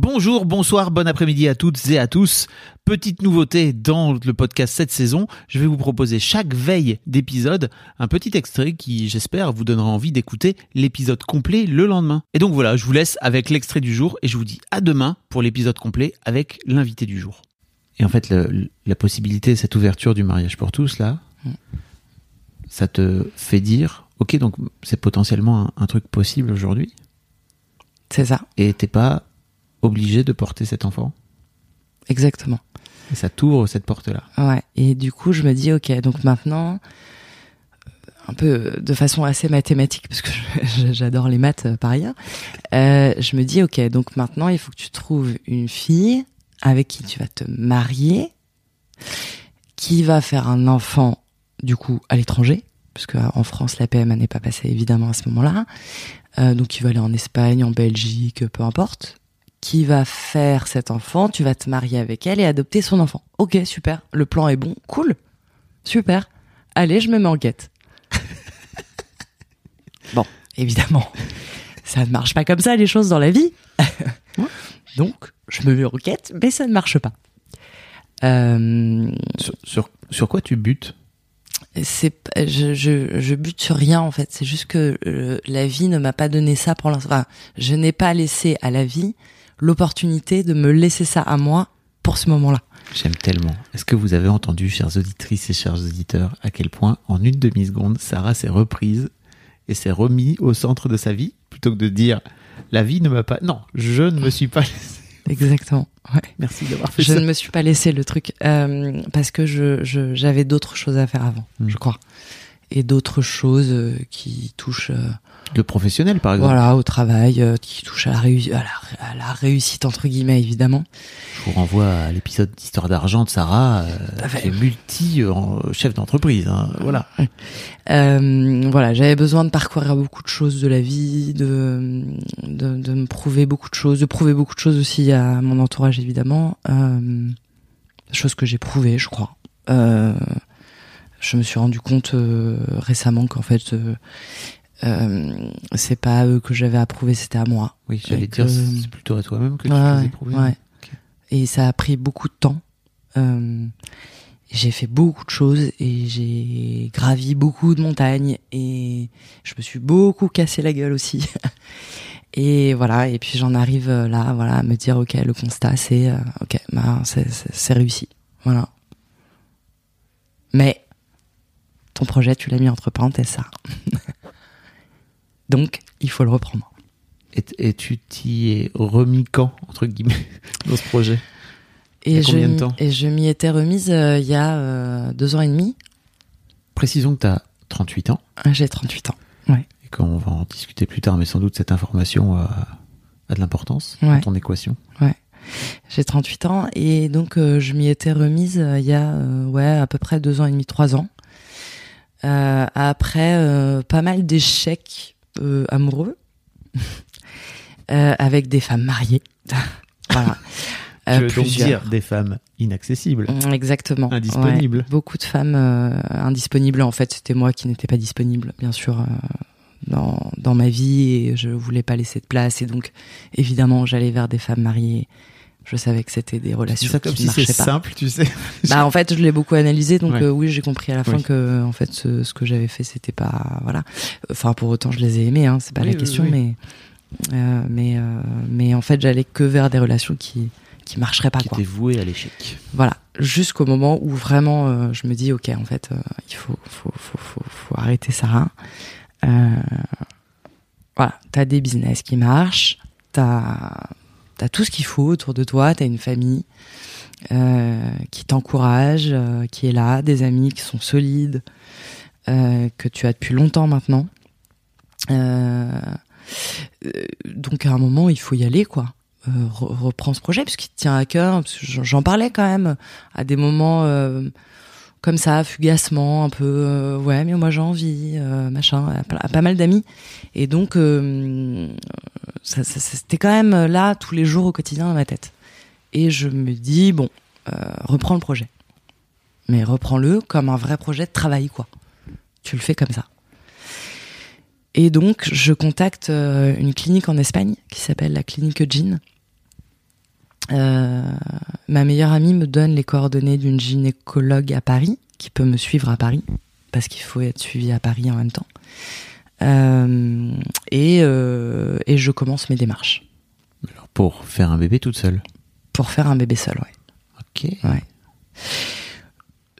Bonjour, bonsoir, bon après-midi à toutes et à tous. Petite nouveauté dans le podcast cette saison, je vais vous proposer chaque veille d'épisode un petit extrait qui, j'espère, vous donnera envie d'écouter l'épisode complet le lendemain. Et donc voilà, je vous laisse avec l'extrait du jour et je vous dis à demain pour l'épisode complet avec l'invité du jour. Et en fait, le- la possibilité, cette ouverture du mariage pour tous, là, ça te fait dire, ok, donc c'est potentiellement un, un truc possible aujourd'hui C'est ça, et t'es pas obligé de porter cet enfant. exactement. Et ça t'ouvre cette porte-là. Ouais. Et du coup, je me dis, ok, donc maintenant, euh, un peu de façon assez mathématique, parce que j'adore les maths euh, par ailleurs, euh, je me dis, ok, donc maintenant, il faut que tu trouves une fille avec qui tu vas te marier, qui va faire un enfant, du coup, à l'étranger, parce qu'en France, la PMA n'est pas passée évidemment à ce moment-là. Euh, donc, il va aller en Espagne, en Belgique, peu importe. Qui va faire cet enfant Tu vas te marier avec elle et adopter son enfant. Ok, super. Le plan est bon. Cool. Super. Allez, je me mets en quête. bon, évidemment, ça ne marche pas comme ça les choses dans la vie. donc, je me mets en quête, mais ça ne marche pas. Euh, Sur, sur, sur quoi tu butes? C'est je, je, je bute sur rien en fait c'est juste que euh, la vie ne m'a pas donné ça pour l'instant Enfin, je n'ai pas laissé à la vie l'opportunité de me laisser ça à moi pour ce moment-là J'aime tellement. Est-ce que vous avez entendu, chères auditrices et chers auditeurs, à quel point, en une demi-seconde, Sarah s'est reprise et s'est remis au centre de sa vie, plutôt que de dire la vie ne m'a pas. Non, je ne me suis pas laissé. exactement ouais. Merci d'avoir fait je ça. ne me suis pas laissé le truc euh, parce que je je- j'avais d'autres choses à faire avant Mm. je crois et d'autres choses euh, qui touchent euh, Le professionnel, par exemple. voilà au travail euh, qui touchent à la, réu- à, la, à la réussite entre guillemets évidemment Je vous renvoie à l'épisode d'Histoire d'argent de Sarah, qui est multi-chef d'entreprise. hein, Voilà. Euh, voilà, j'avais besoin de parcourir beaucoup de choses de la vie, de, de, de me prouver beaucoup de choses, de prouver beaucoup de choses aussi à mon entourage évidemment, euh, chose que j'ai prouvé, je crois. Euh, je me suis rendu compte euh, récemment qu'en fait, euh, euh, c'est pas à eux que j'avais à prouver, c'était à moi. Oui, j'allais dire, que- c'est plutôt à toi-même que tu Ouais, prouver. ouais. Et ça a pris beaucoup de temps. Euh, j'ai fait beaucoup de choses et j'ai gravi beaucoup de montagnes et je me suis beaucoup cassé la gueule aussi. et voilà, et puis j'en arrive euh, là, voilà, à me dire ok, le constat c'est euh, ok, bah, c'est réussi, voilà. Mais ton projet, tu l'as mis entre parenthèses, ça. Donc, il faut le reprendre. Et, et tu t'y es remis quand, entre guillemets, dans ce projet? Il y Et a je, combien de m'y- temps? et je m'y étais remise euh, il y a euh, deux ans et demi. Précisons que tu as 38 ans. Ah, J'ai 38 ans. et qu'on va en discuter plus tard, mais sans doute cette information a, a de l'importance dans Ouais. ton équation. J'ai 38 ans et donc euh, je m'y étais remise il y a ouais à peu près deux ans et demi, trois ans. Euh, après euh, pas mal d'échecs euh, amoureux avec des femmes mariées. voilà. Je veux plusieurs. dire des femmes inaccessibles. Mm, Exactement. Indisponibles. Ouais. Beaucoup de femmes euh, indisponibles. En fait, c'était moi qui n'étais pas disponible, bien sûr, euh, dans, dans ma vie et je voulais pas laisser de place. Et donc, évidemment, j'allais vers des femmes mariées. Je savais que c'était des relations ça qui si marchaient pas. simple, tu sais. Bah, en fait, je l'ai beaucoup analysé, donc Ouais. euh, oui, j'ai compris à la fin Oui. que, en fait, ce, ce que j'avais fait, c'était pas, voilà. Enfin, pour autant, je les ai aimés, hein, c'est pas Oui, la oui, question, mais, euh, mais, euh, mais en fait, j'allais que vers des relations qui, qui marcheraient pas, Qui quoi. était voué à l'échec. Voilà, jusqu'au moment où vraiment je me dis ok en fait il faut faut, faut, faut, faut arrêter ça. Euh, voilà, t'as des business qui marchent, t'as as tout ce qu'il faut autour de toi, t'as une famille euh, qui t'encourage, euh, qui est là, des amis qui sont solides, euh, que tu as depuis longtemps maintenant. Donc à un moment, il faut y aller, quoi. Re- reprends ce projet puisqu'il te tient à cœur. J'en parlais quand même à des moments comme ça, fugacement, un peu. ouais, mais moi j'ai envie, machin, à, pas mal d'amis. Et donc, c'était quand même là tous les jours au quotidien dans ma tête. Et je me dis bon, euh, reprends le projet, mais reprends-le comme un vrai projet de travail, quoi. Tu le fais comme ça. Et donc, je contacte euh, une clinique en Espagne qui s'appelle la clinique Jean. Euh, ma meilleure amie me donne les coordonnées d'une gynécologue à Paris qui peut me suivre à Paris parce qu'il faut être suivi à Paris en même temps. Euh, et, euh, et je commence mes démarches Alors, pour faire un bébé toute seule. pour faire un bébé seul, ouais. Ok. Ouais.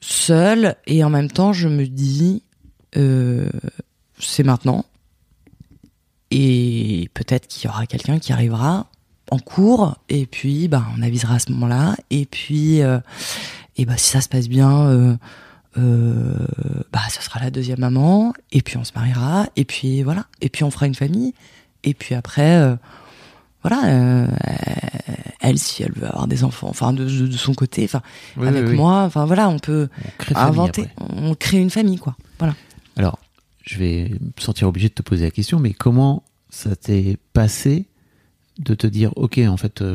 Seule et en même temps, je me dis, euh, c'est maintenant. Et peut-être qu'il y aura quelqu'un qui arrivera en cours et puis bah on avisera à ce moment-là et puis euh, et bah si ça se passe bien euh, euh, bah ce sera la deuxième maman et puis on se mariera et puis voilà et puis on fera une famille et puis après euh, voilà euh, elle si elle veut avoir des enfants enfin de, de- de son côté enfin Oui, avec oui, oui. moi enfin voilà on peut On crée famille inventer on crée une famille quoi voilà Alors, je vais me sentir obligé de te poser la question, mais comment ça t'est passé de te dire, ok, en fait, euh,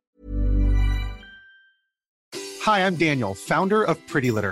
Hi, I'm Daniel, founder of Pretty Litter.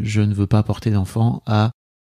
Je ne veux pas porter d'enfant à